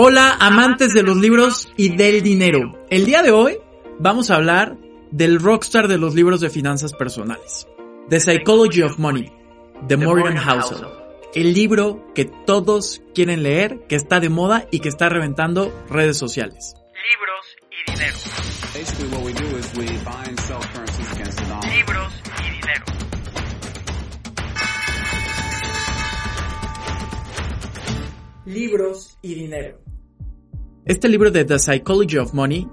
Hola amantes de los libros y del dinero. El día de hoy vamos a hablar del rockstar de los libros de finanzas personales. The Psychology of Money, de Morgan Housel. El libro que todos quieren leer, que está de moda y que está reventando redes sociales. Libros y dinero. Libros y dinero. Libros y dinero. Este libro de The Psychology of Money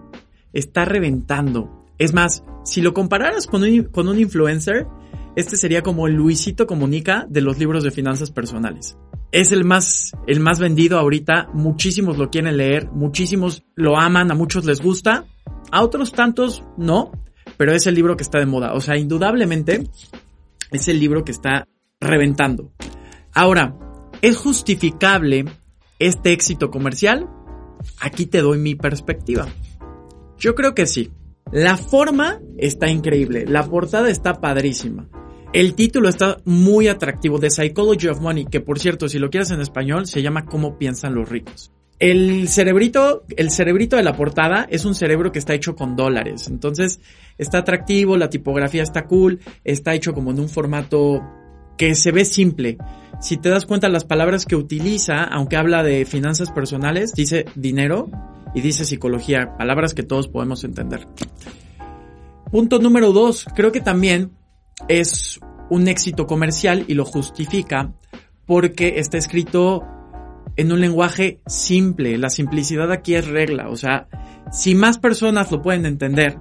está reventando. Es más, si lo compararas con un, con un influencer, este sería como Luisito Comunica de los libros de finanzas personales. Es el más, el más vendido ahorita, muchísimos lo quieren leer, muchísimos lo aman, a muchos les gusta, a otros tantos no, pero es el libro que está de moda. O sea, indudablemente es el libro que está reventando. Ahora, ¿es justificable este éxito comercial? Aquí te doy mi perspectiva. Yo creo que sí. La forma está increíble, la portada está padrísima. El título está muy atractivo, The Psychology of Money, que por cierto, si lo quieres en español, se llama Cómo piensan los ricos. El cerebrito, el cerebrito de la portada es un cerebro que está hecho con dólares. Entonces, está atractivo, la tipografía está cool, está hecho como en un formato que se ve simple. Si te das cuenta las palabras que utiliza, aunque habla de finanzas personales, dice dinero y dice psicología, palabras que todos podemos entender. Punto número dos, creo que también es un éxito comercial y lo justifica porque está escrito en un lenguaje simple. La simplicidad aquí es regla. O sea, si más personas lo pueden entender,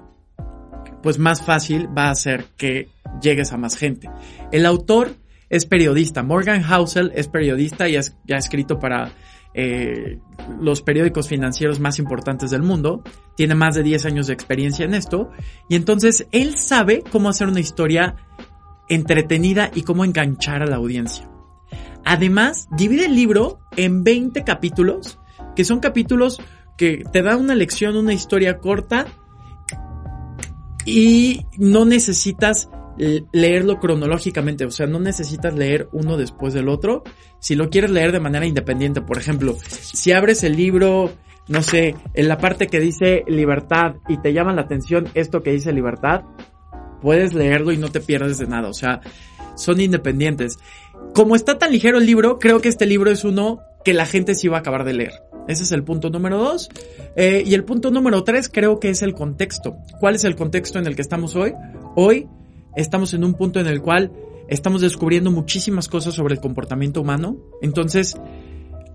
pues más fácil va a ser que llegues a más gente. El autor es periodista. Morgan Housel es periodista y ha escrito para eh, los periódicos financieros más importantes del mundo. Tiene más de 10 años de experiencia en esto. Y entonces él sabe cómo hacer una historia entretenida y cómo enganchar a la audiencia. Además, divide el libro en 20 capítulos, que son capítulos que te dan una lección, una historia corta y no necesitas leerlo cronológicamente, o sea, no necesitas leer uno después del otro. Si lo quieres leer de manera independiente, por ejemplo, si abres el libro, no sé, en la parte que dice libertad y te llama la atención esto que dice libertad, puedes leerlo y no te pierdes de nada, o sea, son independientes. Como está tan ligero el libro, creo que este libro es uno que la gente sí va a acabar de leer. Ese es el punto número dos. Eh, y el punto número tres creo que es el contexto. ¿Cuál es el contexto en el que estamos hoy? Hoy estamos en un punto en el cual estamos descubriendo muchísimas cosas sobre el comportamiento humano. Entonces,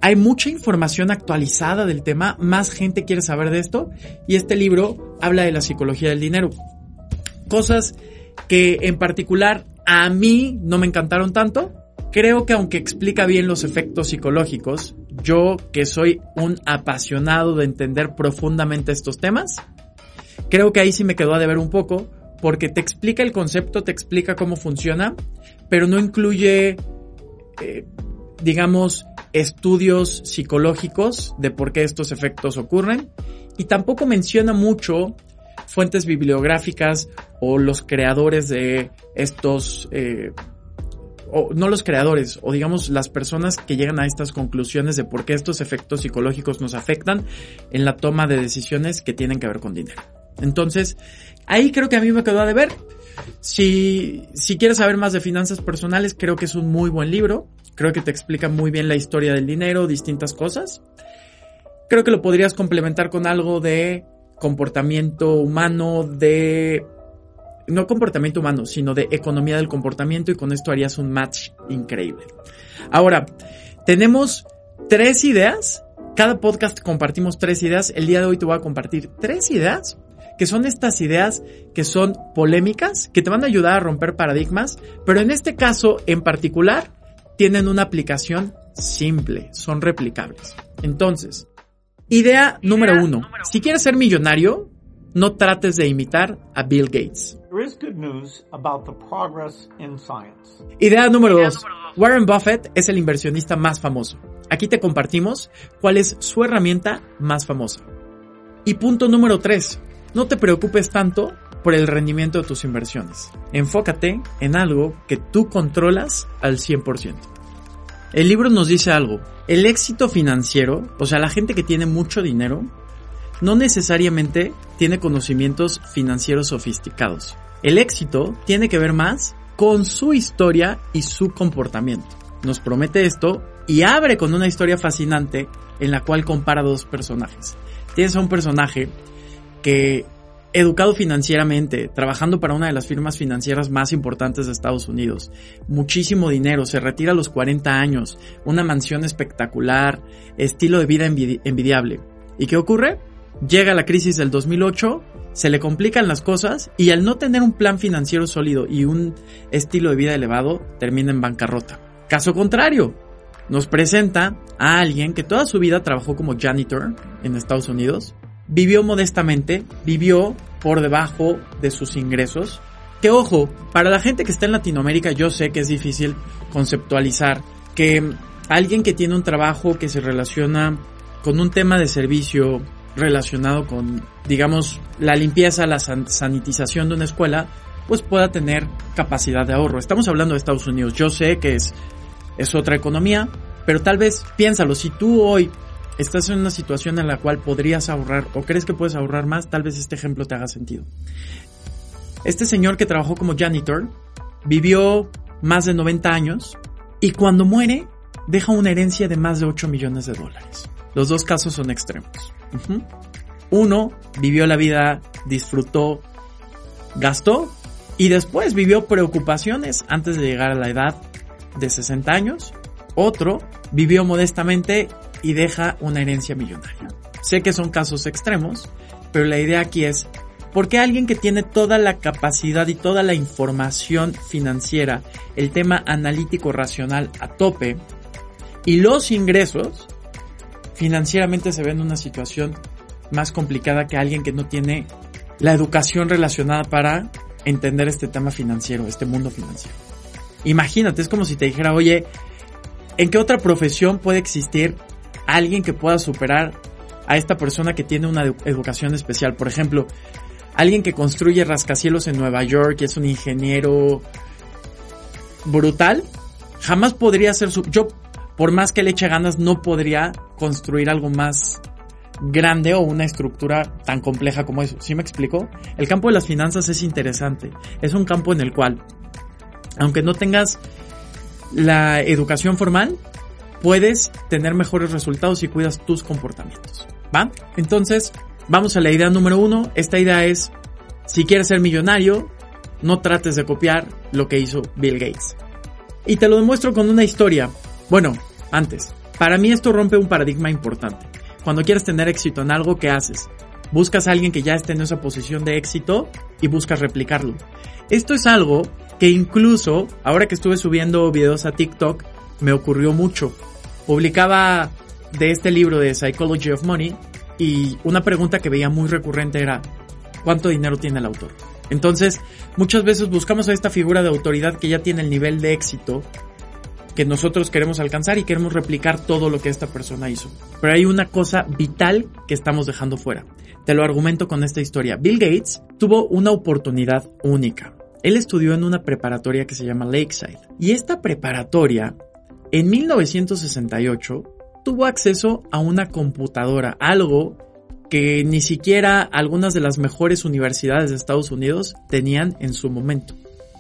hay mucha información actualizada del tema, más gente quiere saber de esto y este libro habla de la psicología del dinero. Cosas que en particular a mí no me encantaron tanto. Creo que aunque explica bien los efectos psicológicos, yo que soy un apasionado de entender profundamente estos temas, creo que ahí sí me quedó a deber un poco porque te explica el concepto, te explica cómo funciona, pero no incluye, eh, digamos, estudios psicológicos de por qué estos efectos ocurren y tampoco menciona mucho fuentes bibliográficas o los creadores de estos, eh, o no los creadores, o digamos las personas que llegan a estas conclusiones de por qué estos efectos psicológicos nos afectan en la toma de decisiones que tienen que ver con dinero. Entonces, ahí creo que a mí me quedó a deber. Si, si quieres saber más de finanzas personales, creo que es un muy buen libro. Creo que te explica muy bien la historia del dinero, distintas cosas. Creo que lo podrías complementar con algo de comportamiento humano, de... No comportamiento humano, sino de economía del comportamiento y con esto harías un match increíble. Ahora, tenemos tres ideas. Cada podcast compartimos tres ideas. El día de hoy te voy a compartir tres ideas que son estas ideas que son polémicas, que te van a ayudar a romper paradigmas, pero en este caso en particular tienen una aplicación simple, son replicables. Entonces, idea número uno. Si quieres ser millonario, no trates de imitar a Bill Gates. There is good news about the progress in science. Idea número dos. Warren Buffett es el inversionista más famoso. Aquí te compartimos cuál es su herramienta más famosa. Y punto número tres. No te preocupes tanto por el rendimiento de tus inversiones. Enfócate en algo que tú controlas al 100%. El libro nos dice algo. El éxito financiero, o sea, la gente que tiene mucho dinero, no necesariamente tiene conocimientos financieros sofisticados. El éxito tiene que ver más con su historia y su comportamiento. Nos promete esto y abre con una historia fascinante en la cual compara dos personajes. Tienes a un personaje que educado financieramente, trabajando para una de las firmas financieras más importantes de Estados Unidos, muchísimo dinero, se retira a los 40 años, una mansión espectacular, estilo de vida envidi- envidiable. ¿Y qué ocurre? Llega la crisis del 2008, se le complican las cosas y al no tener un plan financiero sólido y un estilo de vida elevado, termina en bancarrota. Caso contrario, nos presenta a alguien que toda su vida trabajó como janitor en Estados Unidos, vivió modestamente, vivió por debajo de sus ingresos. Que ojo, para la gente que está en Latinoamérica yo sé que es difícil conceptualizar que alguien que tiene un trabajo que se relaciona con un tema de servicio relacionado con, digamos, la limpieza, la san- sanitización de una escuela, pues pueda tener capacidad de ahorro. Estamos hablando de Estados Unidos. Yo sé que es, es otra economía, pero tal vez piénsalo, si tú hoy estás en una situación en la cual podrías ahorrar o crees que puedes ahorrar más, tal vez este ejemplo te haga sentido. Este señor que trabajó como janitor vivió más de 90 años y cuando muere deja una herencia de más de 8 millones de dólares. Los dos casos son extremos. Uno vivió la vida, disfrutó, gastó y después vivió preocupaciones antes de llegar a la edad de 60 años. Otro vivió modestamente y deja una herencia millonaria. Sé que son casos extremos, pero la idea aquí es, ¿por qué alguien que tiene toda la capacidad y toda la información financiera, el tema analítico racional a tope, y los ingresos, financieramente se ve en una situación más complicada que alguien que no tiene la educación relacionada para entender este tema financiero, este mundo financiero? Imagínate, es como si te dijera, oye, ¿en qué otra profesión puede existir alguien que pueda superar a esta persona que tiene una edu- educación especial? Por ejemplo, alguien que construye rascacielos en Nueva York y es un ingeniero brutal, jamás podría ser su... Yo, por más que le eche ganas, no podría construir algo más grande o una estructura tan compleja como eso. ¿Sí me explico? El campo de las finanzas es interesante. Es un campo en el cual, aunque no tengas la educación formal, puedes tener mejores resultados si cuidas tus comportamientos. ¿Va? Entonces, vamos a la idea número uno. Esta idea es, si quieres ser millonario, no trates de copiar lo que hizo Bill Gates. Y te lo demuestro con una historia. Bueno, antes, para mí esto rompe un paradigma importante. Cuando quieres tener éxito en algo, ¿qué haces? Buscas a alguien que ya esté en esa posición de éxito y buscas replicarlo. Esto es algo que incluso, ahora que estuve subiendo videos a TikTok, me ocurrió mucho. Publicaba de este libro de Psychology of Money y una pregunta que veía muy recurrente era, ¿cuánto dinero tiene el autor? Entonces, muchas veces buscamos a esta figura de autoridad que ya tiene el nivel de éxito que nosotros queremos alcanzar y queremos replicar todo lo que esta persona hizo. Pero hay una cosa vital que estamos dejando fuera. Te lo argumento con esta historia. Bill Gates tuvo una oportunidad única. Él estudió en una preparatoria que se llama Lakeside. Y esta preparatoria, en 1968, tuvo acceso a una computadora, algo que ni siquiera algunas de las mejores universidades de Estados Unidos tenían en su momento.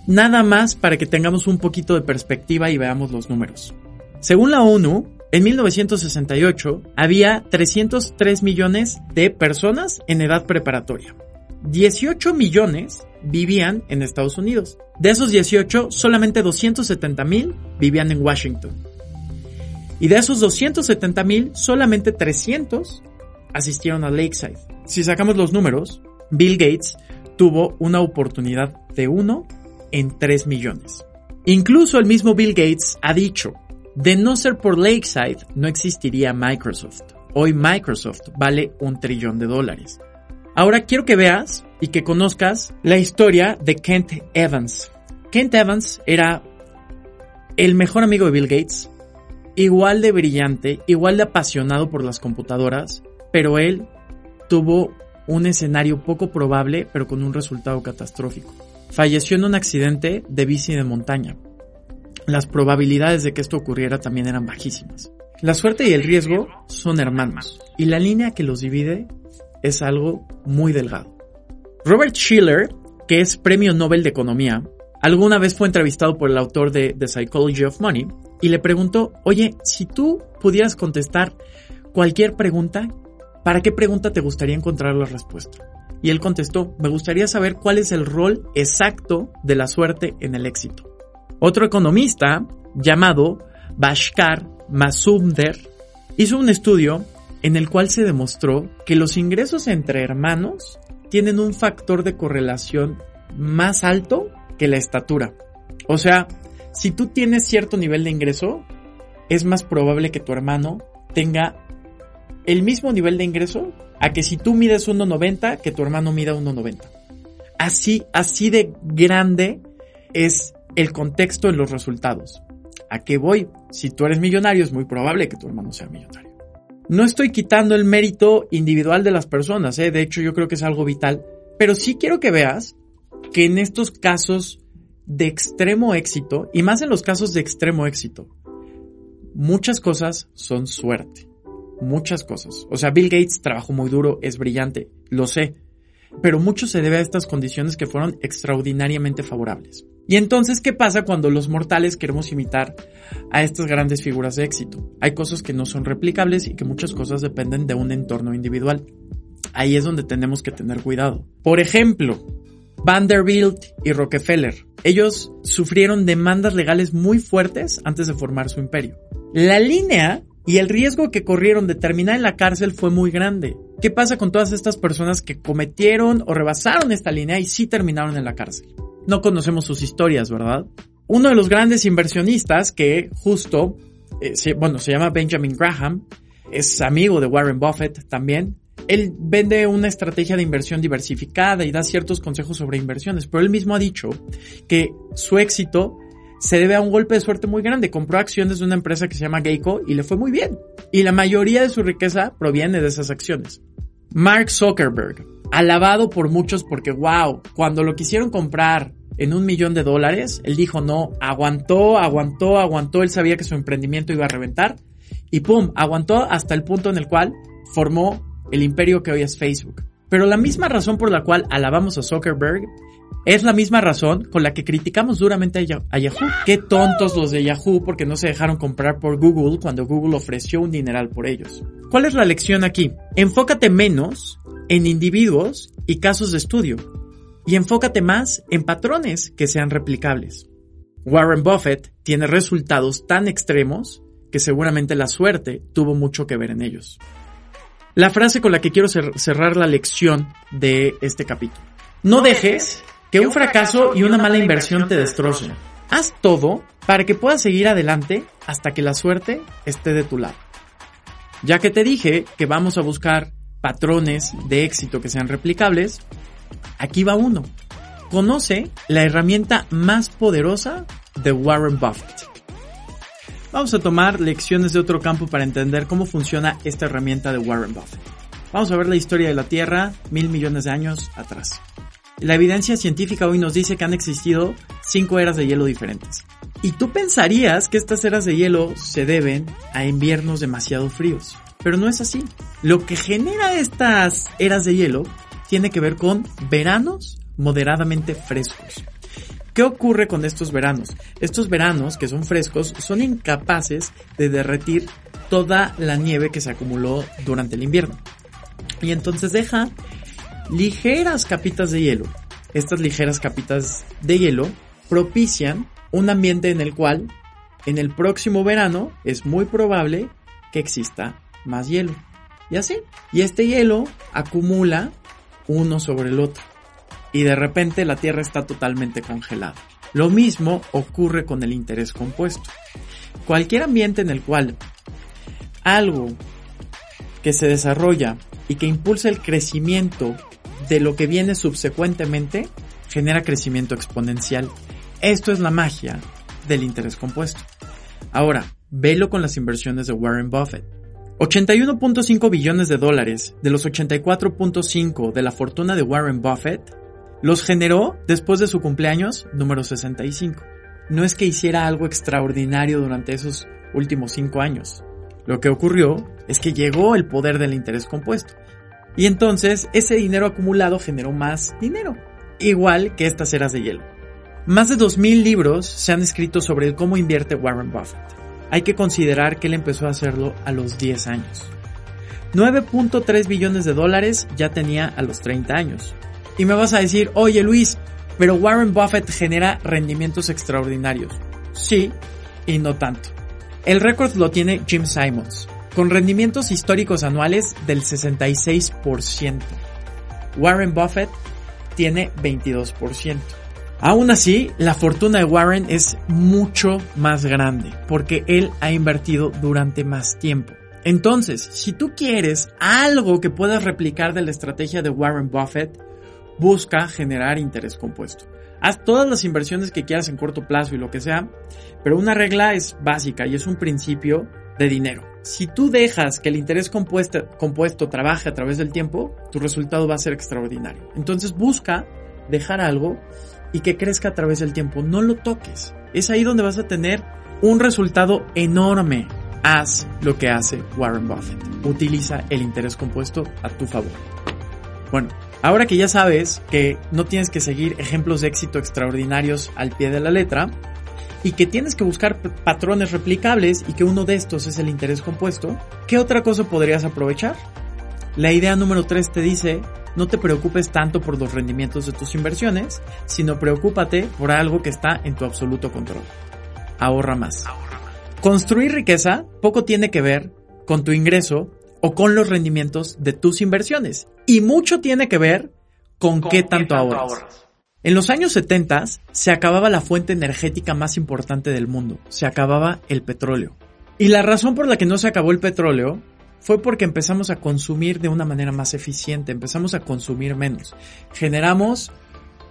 Nada más para que tengamos un poquito de perspectiva y veamos los números. Según la ONU, en 1968 había 303 millones de personas en edad preparatoria. 18 millones vivían en Estados Unidos. De esos 18, solamente 270 mil vivían en Washington. Y de esos 270 mil, solamente 300 asistieron a Lakeside. Si sacamos los números, Bill Gates tuvo una oportunidad de 1 en 3 millones. Incluso el mismo Bill Gates ha dicho De no ser por Lakeside, no existiría Microsoft. Hoy Microsoft vale un trillón de dólares. Ahora quiero que veas y que conozcas la historia de Kent Evans. Kent Evans era el mejor amigo de Bill Gates, igual de brillante, igual de apasionado por las computadoras, pero él tuvo un escenario poco probable, pero con un resultado catastrófico. Falleció en un accidente de bici de montaña. Las probabilidades de que esto ocurriera también eran bajísimas. La suerte y el riesgo son hermanos, y la línea que los divide es algo muy delgado. Robert Schiller, que es premio Nobel de Economía, alguna vez fue entrevistado por el autor de The Psychology of Money y le preguntó, oye, si tú pudieras contestar cualquier pregunta, ¿para qué pregunta te gustaría encontrar la respuesta? Y él contestó, me gustaría saber cuál es el rol exacto de la suerte en el éxito. Otro economista llamado Bashkar Masumder hizo un estudio en el cual se demostró que los ingresos entre hermanos tienen un factor de correlación más alto que la estatura. O sea, si tú tienes cierto nivel de ingreso, es más probable que tu hermano tenga el mismo nivel de ingreso a que si tú mides 1,90, que tu hermano mida 1,90. Así, así de grande es el contexto en los resultados. ¿A qué voy? Si tú eres millonario, es muy probable que tu hermano sea millonario. No estoy quitando el mérito individual de las personas, ¿eh? de hecho yo creo que es algo vital, pero sí quiero que veas que en estos casos de extremo éxito, y más en los casos de extremo éxito, muchas cosas son suerte. Muchas cosas. O sea, Bill Gates trabajó muy duro, es brillante, lo sé. Pero mucho se debe a estas condiciones que fueron extraordinariamente favorables. Y entonces, ¿qué pasa cuando los mortales queremos imitar a estas grandes figuras de éxito? Hay cosas que no son replicables y que muchas cosas dependen de un entorno individual. Ahí es donde tenemos que tener cuidado. Por ejemplo, Vanderbilt y Rockefeller. Ellos sufrieron demandas legales muy fuertes antes de formar su imperio. La línea y el riesgo que corrieron de terminar en la cárcel fue muy grande. ¿Qué pasa con todas estas personas que cometieron o rebasaron esta línea y sí terminaron en la cárcel? No conocemos sus historias, ¿verdad? Uno de los grandes inversionistas que justo, eh, bueno, se llama Benjamin Graham, es amigo de Warren Buffett también, él vende una estrategia de inversión diversificada y da ciertos consejos sobre inversiones, pero él mismo ha dicho que su éxito se debe a un golpe de suerte muy grande. Compró acciones de una empresa que se llama Geico y le fue muy bien. Y la mayoría de su riqueza proviene de esas acciones. Mark Zuckerberg, alabado por muchos porque, wow, cuando lo quisieron comprar en un millón de dólares, él dijo no, aguantó, aguantó, aguantó, él sabía que su emprendimiento iba a reventar y pum, aguantó hasta el punto en el cual formó el imperio que hoy es Facebook. Pero la misma razón por la cual alabamos a Zuckerberg es la misma razón con la que criticamos duramente a Yahoo. Qué tontos los de Yahoo porque no se dejaron comprar por Google cuando Google ofreció un dineral por ellos. ¿Cuál es la lección aquí? Enfócate menos en individuos y casos de estudio y enfócate más en patrones que sean replicables. Warren Buffett tiene resultados tan extremos que seguramente la suerte tuvo mucho que ver en ellos. La frase con la que quiero cerrar la lección de este capítulo. No dejes que un fracaso y una mala inversión te destrocen. Haz todo para que puedas seguir adelante hasta que la suerte esté de tu lado. Ya que te dije que vamos a buscar patrones de éxito que sean replicables, aquí va uno. Conoce la herramienta más poderosa de Warren Buffett. Vamos a tomar lecciones de otro campo para entender cómo funciona esta herramienta de Warren Buffett. Vamos a ver la historia de la Tierra mil millones de años atrás. La evidencia científica hoy nos dice que han existido cinco eras de hielo diferentes. Y tú pensarías que estas eras de hielo se deben a inviernos demasiado fríos. Pero no es así. Lo que genera estas eras de hielo tiene que ver con veranos moderadamente frescos. ¿Qué ocurre con estos veranos? Estos veranos, que son frescos, son incapaces de derretir toda la nieve que se acumuló durante el invierno. Y entonces deja ligeras capitas de hielo. Estas ligeras capitas de hielo propician un ambiente en el cual en el próximo verano es muy probable que exista más hielo. Y así. Y este hielo acumula uno sobre el otro. Y de repente la Tierra está totalmente congelada. Lo mismo ocurre con el interés compuesto. cualquier ambiente en el cual algo que se desarrolla y que impulsa el crecimiento de lo que viene subsecuentemente genera crecimiento exponencial. Esto es la magia del interés compuesto. Ahora, velo con las inversiones de Warren Buffett. 81.5 billones de dólares de los 84.5 de la fortuna de Warren Buffett los generó después de su cumpleaños número 65. No es que hiciera algo extraordinario durante esos últimos 5 años. Lo que ocurrió es que llegó el poder del interés compuesto. Y entonces ese dinero acumulado generó más dinero. Igual que estas eras de hielo. Más de 2.000 libros se han escrito sobre cómo invierte Warren Buffett. Hay que considerar que él empezó a hacerlo a los 10 años. 9.3 billones de dólares ya tenía a los 30 años. Y me vas a decir, oye Luis, pero Warren Buffett genera rendimientos extraordinarios. Sí, y no tanto. El récord lo tiene Jim Simons, con rendimientos históricos anuales del 66%. Warren Buffett tiene 22%. Aún así, la fortuna de Warren es mucho más grande, porque él ha invertido durante más tiempo. Entonces, si tú quieres algo que puedas replicar de la estrategia de Warren Buffett, busca generar interés compuesto. Haz todas las inversiones que quieras en corto plazo y lo que sea, pero una regla es básica y es un principio de dinero. Si tú dejas que el interés compuesto, compuesto trabaje a través del tiempo, tu resultado va a ser extraordinario. Entonces busca dejar algo y que crezca a través del tiempo. No lo toques. Es ahí donde vas a tener un resultado enorme. Haz lo que hace Warren Buffett. Utiliza el interés compuesto a tu favor. Bueno, Ahora que ya sabes que no tienes que seguir ejemplos de éxito extraordinarios al pie de la letra y que tienes que buscar patrones replicables y que uno de estos es el interés compuesto, ¿qué otra cosa podrías aprovechar? La idea número 3 te dice, no te preocupes tanto por los rendimientos de tus inversiones, sino preocúpate por algo que está en tu absoluto control. Ahorra más. Construir riqueza poco tiene que ver con tu ingreso o con los rendimientos de tus inversiones. Y mucho tiene que ver con, qué tanto, ahorras. En los años 70 se acababa la fuente energética más importante del mundo, se acababa el petróleo. Y la razón por la que no se acabó el petróleo fue porque empezamos a consumir de una manera más eficiente, empezamos a consumir menos. Generamos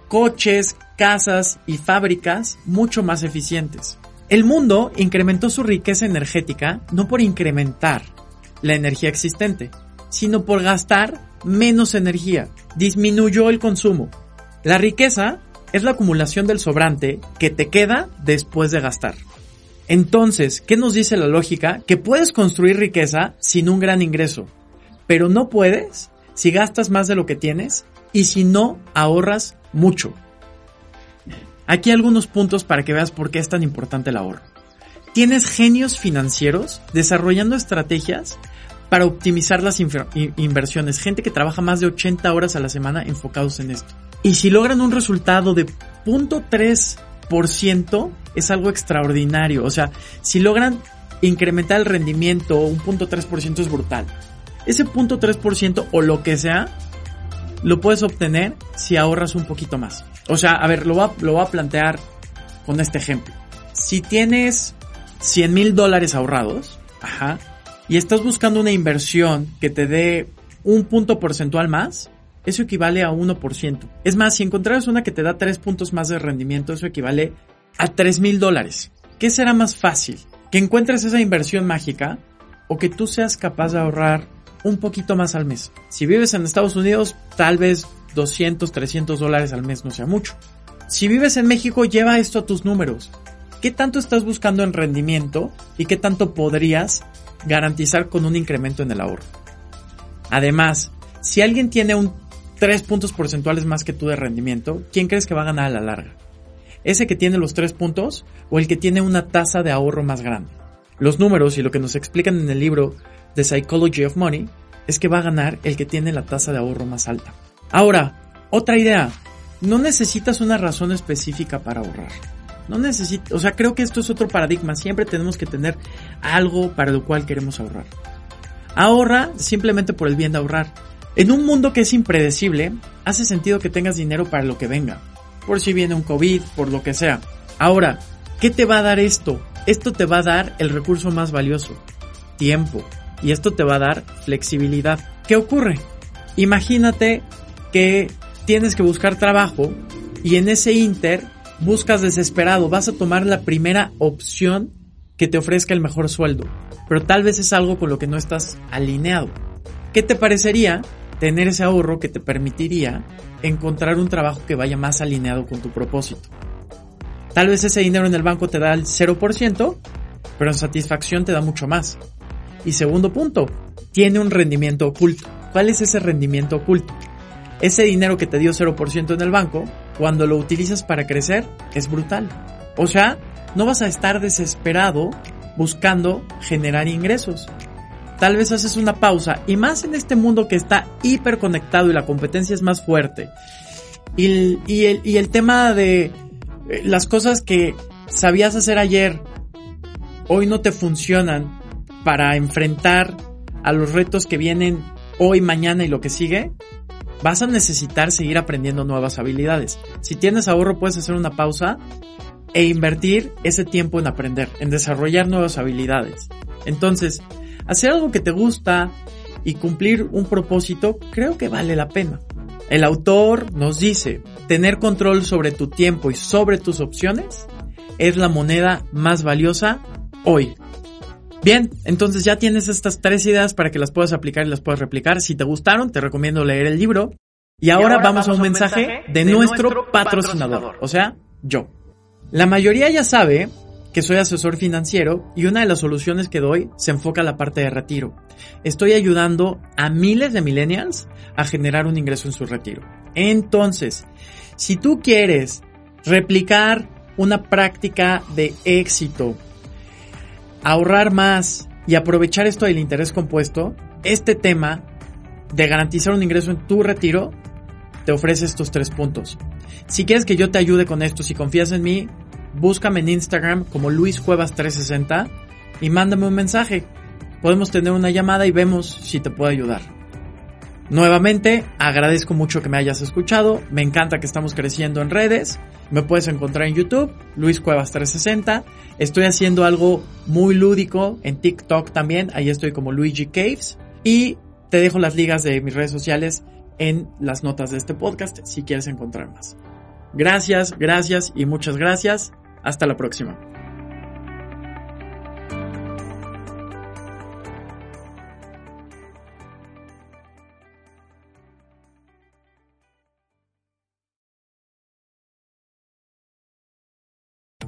coches, casas y fábricas mucho más eficientes. El mundo incrementó su riqueza energética no por incrementar, la energía existente, sino por gastar menos energía. Disminuyó el consumo. La riqueza es la acumulación del sobrante que te queda después de gastar. Entonces, ¿qué nos dice la lógica? Que puedes construir riqueza sin un gran ingreso, pero no puedes si gastas más de lo que tienes y si no ahorras mucho. Aquí algunos puntos para que veas por qué es tan importante el ahorro. Tienes genios financieros desarrollando estrategias para optimizar las inversiones. Gente que trabaja más de 80 horas a la semana enfocados en esto. Y si logran un resultado de 0.3% es algo extraordinario. O sea, si logran incrementar el rendimiento, un 0.3% es brutal. Ese 0.3% o lo que sea, lo puedes obtener si ahorras un poquito más. O sea, a ver, lo voy a, lo voy a plantear con este ejemplo. Si tienes 100 mil dólares ahorrados, ajá, y estás buscando una inversión que te dé un punto porcentual más, eso equivale a 1%. Es más, si encontraras una que te da 3 puntos más de rendimiento, eso equivale a 3 mil dólares. ¿Qué será más fácil? ¿Que encuentres esa inversión mágica o que tú seas capaz de ahorrar un poquito más al mes? Si vives en Estados Unidos, tal vez 200, 300 dólares al mes no sea mucho. Si vives en México, lleva esto a tus números. ¿Qué tanto estás buscando en rendimiento y qué tanto podrías garantizar con un incremento en el ahorro? Además, si alguien tiene un 3 puntos porcentuales más que tú de rendimiento, ¿quién crees que va a ganar a la larga? ¿Ese que tiene los 3 puntos o el que tiene una tasa de ahorro más grande? Los números y lo que nos explican en el libro The Psychology of Money es que va a ganar el que tiene la tasa de ahorro más alta. Ahora, otra idea, no necesitas una razón específica para ahorrar. No necesito, o sea, creo que esto es otro paradigma. Siempre tenemos que tener algo para lo cual queremos ahorrar. Ahorra simplemente por el bien de ahorrar. En un mundo que es impredecible, hace sentido que tengas dinero para lo que venga. Por si viene un COVID, por lo que sea. Ahora, ¿qué te va a dar esto? esto te va a dar el recurso más valioso, tiempo. Y esto te va a dar flexibilidad. ¿Qué ocurre? Imagínate que tienes que buscar trabajo y en ese inter buscas desesperado, vas a tomar la primera opción que te ofrezca el mejor sueldo, pero tal vez es algo con lo que no estás alineado. ¿Qué te parecería tener ese ahorro que te permitiría encontrar un trabajo que vaya más alineado con tu propósito? Tal vez ese dinero en el banco te da el 0%, pero en satisfacción te da mucho más. Y segundo punto, tiene un rendimiento oculto. ¿Cuál es ese rendimiento oculto? Ese dinero que te dio 0% en el banco, cuando lo utilizas para crecer, es brutal. O sea, no vas a estar desesperado buscando generar ingresos. Tal vez haces una pausa y más en este mundo que está hiperconectado y la competencia es más fuerte. Y el, y el tema de eh, las cosas que sabías hacer ayer hoy no te funcionan para enfrentar a los retos que vienen hoy, mañana y lo que sigue, vas a necesitar seguir aprendiendo nuevas habilidades. Si tienes ahorro, puedes hacer una pausa e invertir ese tiempo en aprender, en desarrollar nuevas habilidades. Entonces, hacer algo que te gusta y cumplir un propósito, creo que vale la pena. El autor nos dice, tener control sobre tu tiempo y sobre tus opciones es la moneda más valiosa hoy. Bien, entonces ya tienes estas tres ideas para que las puedas aplicar y las puedas replicar. Si te gustaron, te recomiendo leer el libro. Y ahora, vamos, a un mensaje, de, nuestro, patrocinador, o sea, yo. La mayoría ya sabe que soy asesor financiero y una de las soluciones que doy se enfoca a la parte de retiro. Estoy ayudando a miles de millennials a generar un ingreso en su retiro. Entonces, si tú quieres replicar una práctica de éxito ahorrar más y aprovechar esto del interés compuesto, este tema de garantizar un ingreso en tu retiro te ofrece estos tres puntos. Si quieres que yo te ayude con esto, si confías en mí, búscame en Instagram como Luis Cuevas 360 y mándame un mensaje. Podemos tener una llamada y vemos si te puedo ayudar. Nuevamente, agradezco mucho que me hayas escuchado. Me encanta que estamos creciendo en redes. Me puedes encontrar en YouTube, Luis Cuevas 360. Estoy haciendo algo muy lúdico en TikTok también. Ahí estoy como Luigi Caves. Y te dejo las ligas de mis redes sociales en las notas de este podcast si quieres encontrar más. Gracias, gracias y muchas gracias. Hasta la próxima.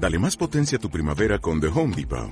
Dale más potencia a tu primavera con The Home Depot.